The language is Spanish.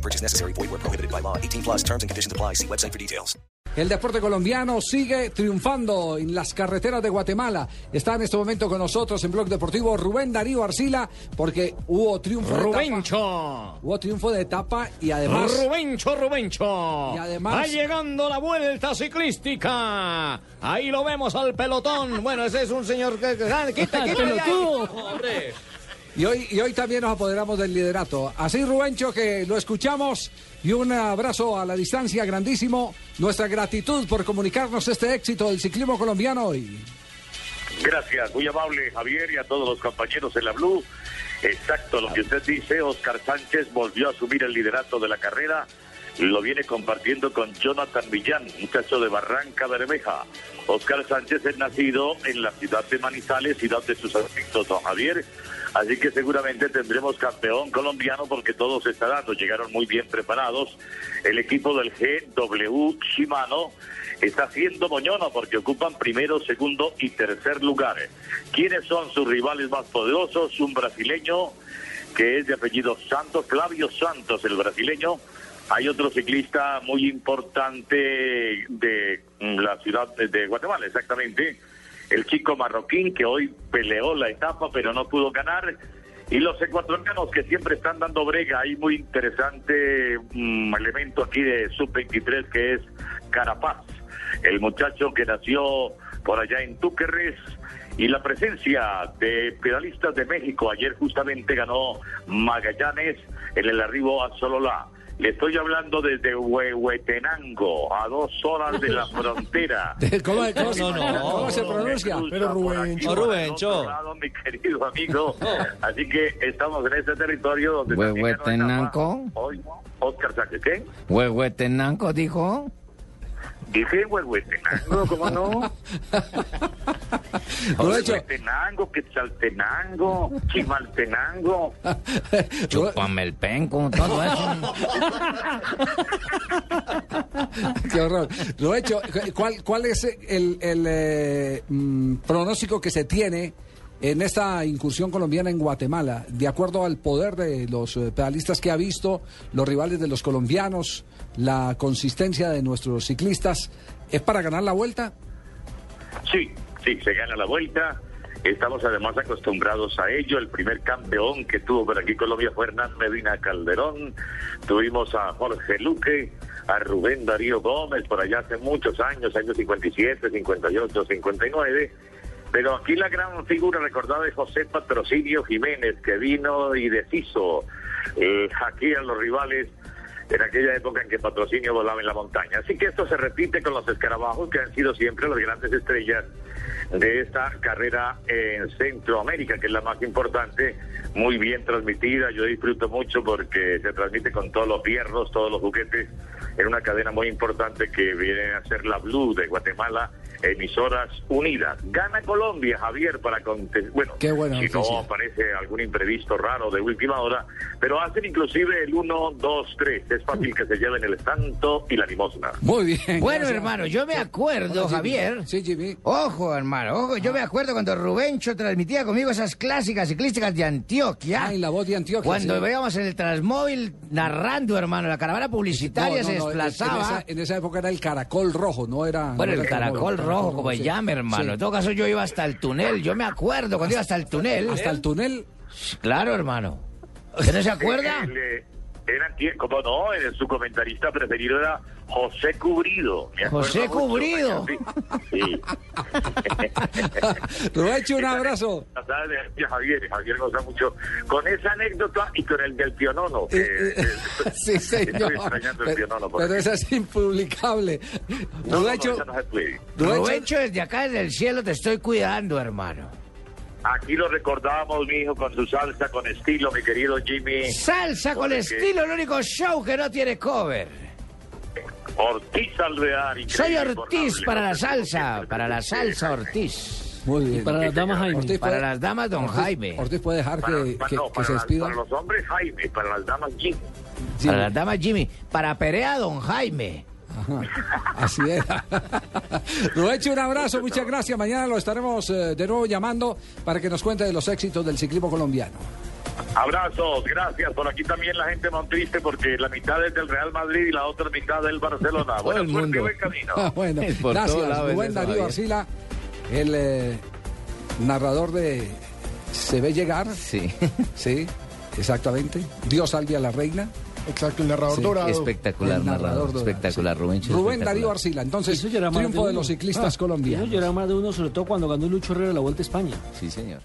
No purchase necessary. Void where prohibited by law. 18 plus terms and conditions apply. See website for details. El deporte colombiano sigue triunfando en las carreteras de Guatemala. Está en este momento con nosotros en Blog Deportivo Rubén Darío Arcila, porque hubo triunfo de etapa. Rubencho. Hubo triunfo de etapa y además. Rubencho, Rubencho. Y además- Va llegando la vuelta ciclística. Ahí lo vemos al pelotón. Bueno, ese es un señor que. ah, Quita, quita. Hombre. Y hoy, y hoy también nos apoderamos del liderato. Así, Rubencho, que lo escuchamos. Y un abrazo a la distancia grandísimo. Nuestra gratitud por comunicarnos este éxito del ciclismo colombiano hoy. Gracias, muy amable Javier y a todos los compañeros en la Blue. Exacto, lo que usted dice, Oscar Sánchez volvió a asumir el liderato de la carrera. Lo viene compartiendo con Jonathan Villán, muchacho de Barranca Bermeja. Oscar Sánchez es nacido en la ciudad de Manizales, ciudad de sus afectos, don Javier. Así que seguramente tendremos campeón colombiano porque todo se dando. Llegaron muy bien preparados. El equipo del GW Shimano está haciendo moñona porque ocupan primero, segundo y tercer lugar. ¿Quiénes son sus rivales más poderosos? Un brasileño que es de apellido Santos, Flavio Santos, el brasileño. Hay otro ciclista muy importante de mm, la ciudad de- Guatemala, exactamente. El chico marroquín que hoy peleó la etapa pero no pudo ganar. Y los ecuatorianos que siempre están dando brega. Hay muy interesante mm, elemento aquí de Sub-23 que es Carapaz, el muchacho que nació por allá en Túquerres. Y la presencia de pedalistas de México. Ayer justamente ganó Magallanes en el arribo a Sololá. Le estoy hablando desde Huehuetenango, a dos horas de la frontera. ¿Cómo, cómo- No, no, no. cómo se pronuncia? Pero Rubencho. Rubencho. mi querido amigo. Así que estamos en este territorio donde Huehuetenango. Hoy, Oscar Sánchez, ¿qué? Huehuetenango dijo. Dije Huehuetenango, ¿cómo no? Rubencho, Huehuetenango, Quetzaltenango, Chimaltenango. Chúpame el penco, todo eso. Qué horror. Rubencho, ¿cuál, cuál es el, el, eh, mm, pronóstico que se tiene en esta incursión colombiana en Guatemala? De acuerdo al poder de los eh, pedalistas que ha visto, los rivales de los colombianos, la consistencia de nuestros ciclistas, ¿es para ganar la vuelta? Sí, sí, se gana la vuelta. Estamos además acostumbrados a ello. El primer campeón que tuvo por aquí Colombia fue Hernán Medina Calderón. Tuvimos a Jorge Luque, a Rubén Darío Gómez por allá hace muchos años, años 57, 58, 59. Pero aquí la gran figura recordada es José Patrocinio Jiménez, que vino y deshizo eh, aquí a los rivales en aquella época en que Patrocinio volaba en la montaña. Así que esto se repite con los escarabajos que han sido siempre las grandes estrellas de esta carrera en Centroamérica, que es la más importante, muy bien transmitida. Yo disfruto mucho porque se transmite con todos los fierros, todos los juguetes, en una cadena muy importante que viene a ser la Blue de Guatemala, emisoras unidas. Gana Colombia, Javier, para contestar. Bueno, Qué buena si noticia. no aparece algún imprevisto raro de última hora, pero hacen inclusive el 1, 2, 3. Es fácil que se lleven el estanto y la limosna. Muy bien. Bueno, gracias. hermano, yo me acuerdo, Hola. Javier. Sí, Jimmy. Ojo, hermano, ojo, yo me acuerdo cuando Rubencho transmitía conmigo esas clásicas ciclísticas de Antioquia. Ay, la voz de Antioquia. Cuando sí. veíamos en el Transmóvil narrando, hermano, la caravana publicitaria No, se no, desplazaba. En esa, en esa época era el caracol rojo, no era. Bueno, no el caracol rojo, como se sí. llame, hermano. Sí. En todo caso, yo iba hasta el túnel. Yo me acuerdo cuando iba hasta el túnel. Hasta el túnel. Claro, hermano. ¿Usted no se acuerda? Él, eh, era, tie- como no, su comentarista preferido era José Cubrido. José mucho, Cubrido. Sí. Rubencho, un abrazo. Javier, Javier goza mucho con esa anécdota y con el del pionono. que, Eh, eh, eh, sí, señor. Estoy extrañando el Pero, pionono. por pero aquí. esa es impublicable. No, no, no, no Rubencho, desde acá, desde el cielo, te estoy cuidando, hermano. Aquí lo recordábamos, mi hijo, con su salsa, con estilo, mi querido Jimmy. Salsa con Porque- estilo, el único show que no tiene cover. Ortiz Alvear. Soy Ortiz para la salsa, para la salsa Ortiz. Muy bien. Para las damas, Jaime. Ortiz Para puede- las damas, don Ortiz- Jaime. Ortiz puede dejar Para, que, para- que- no, que para se despida. para los hombres, Jaime, para las damas, Jim. Sí, Para las damas, Jimmy. Para Perea, don Jaime. Así era. Rubencho, un abrazo, muchas gracias. Mañana lo estaremos eh, de nuevo llamando para que nos cuente de los éxitos del ciclismo colombiano. Abrazos, gracias. Por aquí también la gente montriste porque la mitad es del Real Madrid y la otra mitad del Barcelona. Buena el suerte y mundo. buen camino. Ah, bueno, Por gracias. eso, Darío. Arcila, el eh, narrador de Se ve llegar. Sí. Sí, exactamente. Dios salve a la reina. Exacto, el narrador Sí, dorado. Espectacular, El narrador narrador. dorado, Espectacular, sí. Rubén. Rubén Darío Arcila. Entonces, triunfo de uno. los ciclistas Ah, colombianos. Eso era más de uno, sobre todo cuando ganó Lucho Herrera la Vuelta a España. Sí, señor.